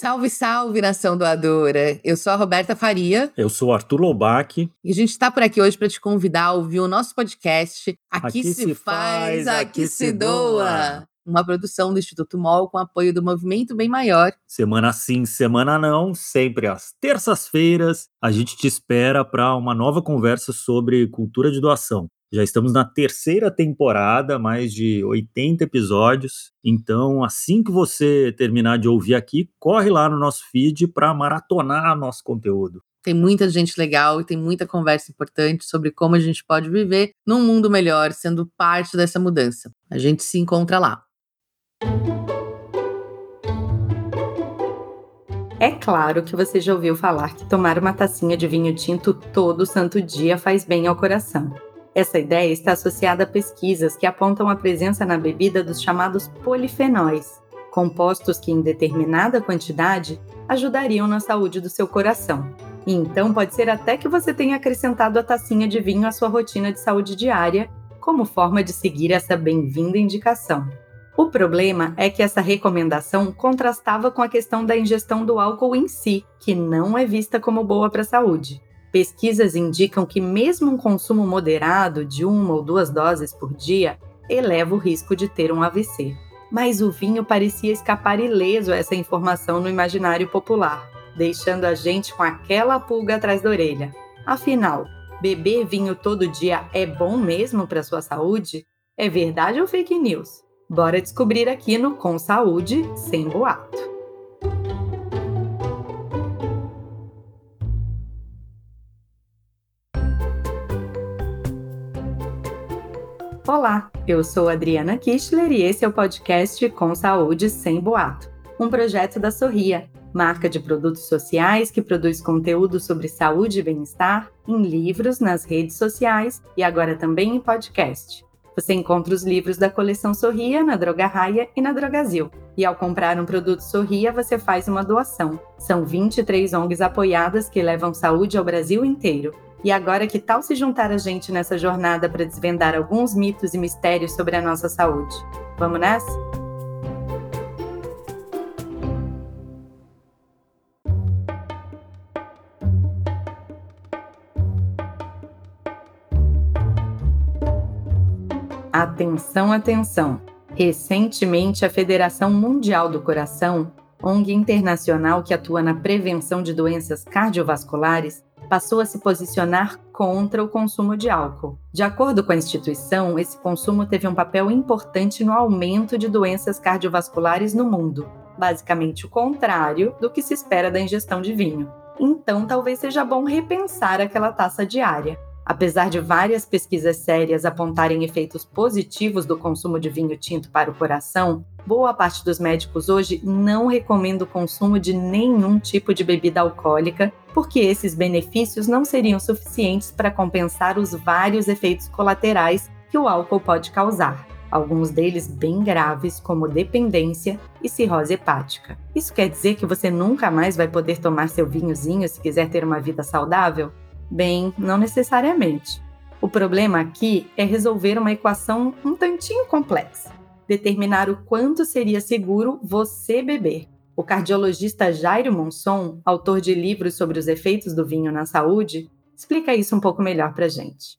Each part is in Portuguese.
Salve, salve, nação doadora! Eu sou a Roberta Faria. Eu sou o Arthur Lobac. E a gente está por aqui hoje para te convidar a ouvir o nosso podcast Aqui, Aqui se, se faz, aqui se doa. Uma produção do Instituto MOL com apoio do Movimento Bem Maior. Semana sim, semana não, sempre às terças-feiras, a gente te espera para uma nova conversa sobre cultura de doação. Já estamos na terceira temporada, mais de 80 episódios. Então, assim que você terminar de ouvir aqui, corre lá no nosso feed para maratonar nosso conteúdo. Tem muita gente legal e tem muita conversa importante sobre como a gente pode viver num mundo melhor, sendo parte dessa mudança. A gente se encontra lá. É claro que você já ouviu falar que tomar uma tacinha de vinho tinto todo santo dia faz bem ao coração. Essa ideia está associada a pesquisas que apontam a presença na bebida dos chamados polifenóis, compostos que, em determinada quantidade, ajudariam na saúde do seu coração. E então pode ser até que você tenha acrescentado a tacinha de vinho à sua rotina de saúde diária, como forma de seguir essa bem-vinda indicação. O problema é que essa recomendação contrastava com a questão da ingestão do álcool em si, que não é vista como boa para a saúde. Pesquisas indicam que, mesmo um consumo moderado de uma ou duas doses por dia, eleva o risco de ter um AVC. Mas o vinho parecia escapar ileso a essa informação no imaginário popular, deixando a gente com aquela pulga atrás da orelha. Afinal, beber vinho todo dia é bom mesmo para sua saúde? É verdade ou fake news? Bora descobrir aqui no Com Saúde Sem Boato. Olá, eu sou Adriana Kistler e esse é o podcast Com Saúde Sem Boato, um projeto da Sorria, marca de produtos sociais que produz conteúdo sobre saúde e bem-estar em livros, nas redes sociais e agora também em podcast. Você encontra os livros da coleção Sorria na Droga Raia e na Drogazil. E ao comprar um produto Sorria, você faz uma doação. São 23 ONGs apoiadas que levam saúde ao Brasil inteiro. E agora, que tal se juntar a gente nessa jornada para desvendar alguns mitos e mistérios sobre a nossa saúde? Vamos nessa? Atenção, atenção! Recentemente, a Federação Mundial do Coração, ONG internacional que atua na prevenção de doenças cardiovasculares, passou a se posicionar contra o consumo de álcool. De acordo com a instituição, esse consumo teve um papel importante no aumento de doenças cardiovasculares no mundo, basicamente o contrário do que se espera da ingestão de vinho. Então, talvez seja bom repensar aquela taça diária. Apesar de várias pesquisas sérias apontarem efeitos positivos do consumo de vinho tinto para o coração, boa parte dos médicos hoje não recomenda o consumo de nenhum tipo de bebida alcoólica, porque esses benefícios não seriam suficientes para compensar os vários efeitos colaterais que o álcool pode causar. Alguns deles bem graves, como dependência e cirrose hepática. Isso quer dizer que você nunca mais vai poder tomar seu vinhozinho se quiser ter uma vida saudável? Bem, não necessariamente. O problema aqui é resolver uma equação um tantinho complexa. Determinar o quanto seria seguro você beber. O cardiologista Jairo Monson, autor de livros sobre os efeitos do vinho na saúde, explica isso um pouco melhor para gente.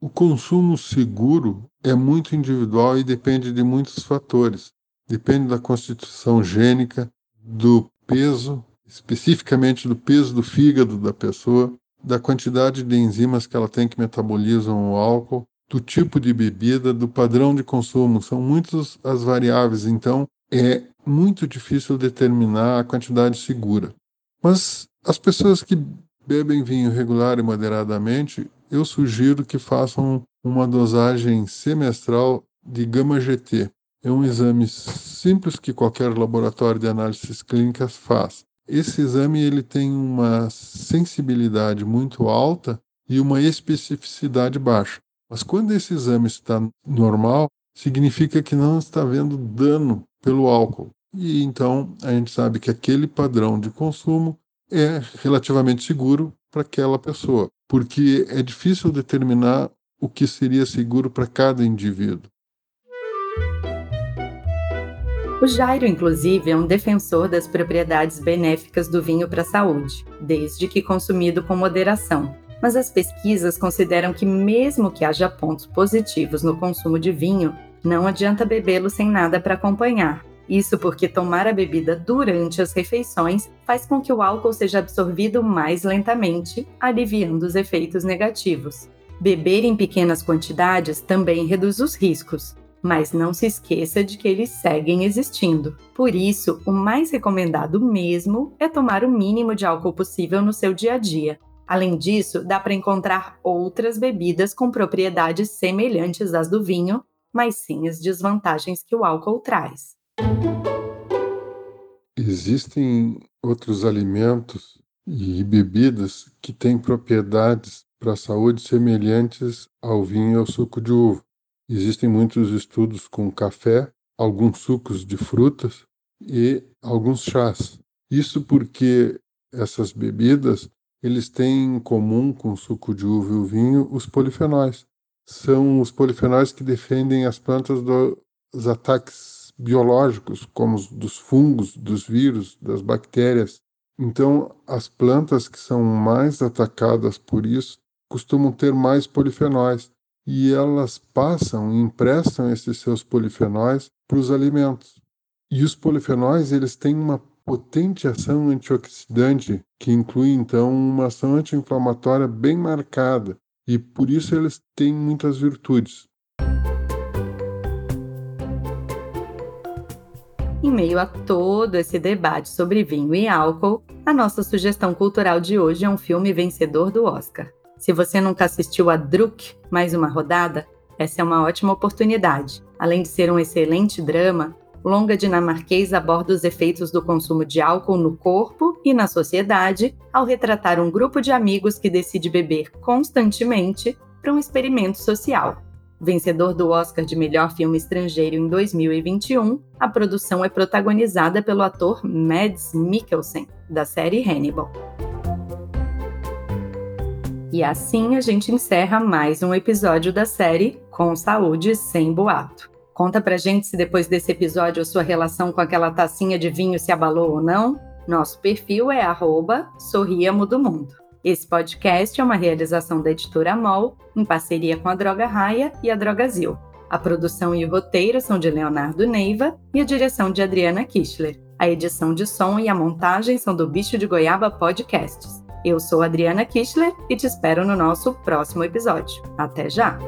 O consumo seguro é muito individual e depende de muitos fatores. Depende da constituição gênica, do peso, especificamente do peso do fígado da pessoa, da quantidade de enzimas que ela tem que metabolizam o álcool, do tipo de bebida, do padrão de consumo. São muitas as variáveis, então é muito difícil determinar a quantidade segura. Mas as pessoas que bebem vinho regular e moderadamente, eu sugiro que façam uma dosagem semestral de gama GT. É um exame simples que qualquer laboratório de análises clínicas faz. Esse exame ele tem uma sensibilidade muito alta e uma especificidade baixa. Mas quando esse exame está normal, significa que não está havendo dano pelo álcool. E então a gente sabe que aquele padrão de consumo é relativamente seguro para aquela pessoa, porque é difícil determinar o que seria seguro para cada indivíduo. O Jairo, inclusive, é um defensor das propriedades benéficas do vinho para a saúde, desde que consumido com moderação. Mas as pesquisas consideram que, mesmo que haja pontos positivos no consumo de vinho, não adianta bebê-lo sem nada para acompanhar. Isso porque tomar a bebida durante as refeições faz com que o álcool seja absorvido mais lentamente, aliviando os efeitos negativos. Beber em pequenas quantidades também reduz os riscos, mas não se esqueça de que eles seguem existindo. Por isso, o mais recomendado mesmo é tomar o mínimo de álcool possível no seu dia a dia. Além disso, dá para encontrar outras bebidas com propriedades semelhantes às do vinho, mas sem as desvantagens que o álcool traz. Existem outros alimentos e bebidas que têm propriedades para a saúde semelhantes ao vinho e ao suco de uva. Existem muitos estudos com café, alguns sucos de frutas e alguns chás. Isso porque essas bebidas eles têm em comum com o suco de uva e o vinho os polifenóis. São os polifenóis que defendem as plantas dos ataques biológicos, como os dos fungos, dos vírus, das bactérias. Então, as plantas que são mais atacadas por isso costumam ter mais polifenóis e elas passam e emprestam esses seus polifenóis para os alimentos. E os polifenóis eles têm uma potente ação antioxidante que inclui então uma ação anti-inflamatória bem marcada e por isso eles têm muitas virtudes. Em meio a todo esse debate sobre vinho e álcool, a nossa sugestão cultural de hoje é um filme vencedor do Oscar. Se você nunca assistiu a Druk, mais uma rodada, essa é uma ótima oportunidade. Além de ser um excelente drama, longa dinamarquês aborda os efeitos do consumo de álcool no corpo e na sociedade ao retratar um grupo de amigos que decide beber constantemente para um experimento social. Vencedor do Oscar de melhor filme estrangeiro em 2021, a produção é protagonizada pelo ator Mads Mikkelsen, da série Hannibal. E assim a gente encerra mais um episódio da série Com Saúde Sem Boato. Conta pra gente se depois desse episódio a sua relação com aquela tacinha de vinho se abalou ou não. Nosso perfil é Sorriamo do Mundo. Esse podcast é uma realização da editora MOL, em parceria com a Droga Raia e a Drogazil. A produção e o roteiro são de Leonardo Neiva e a direção de Adriana Kischler. A edição de som e a montagem são do Bicho de Goiaba Podcasts. Eu sou Adriana Kischler e te espero no nosso próximo episódio. Até já!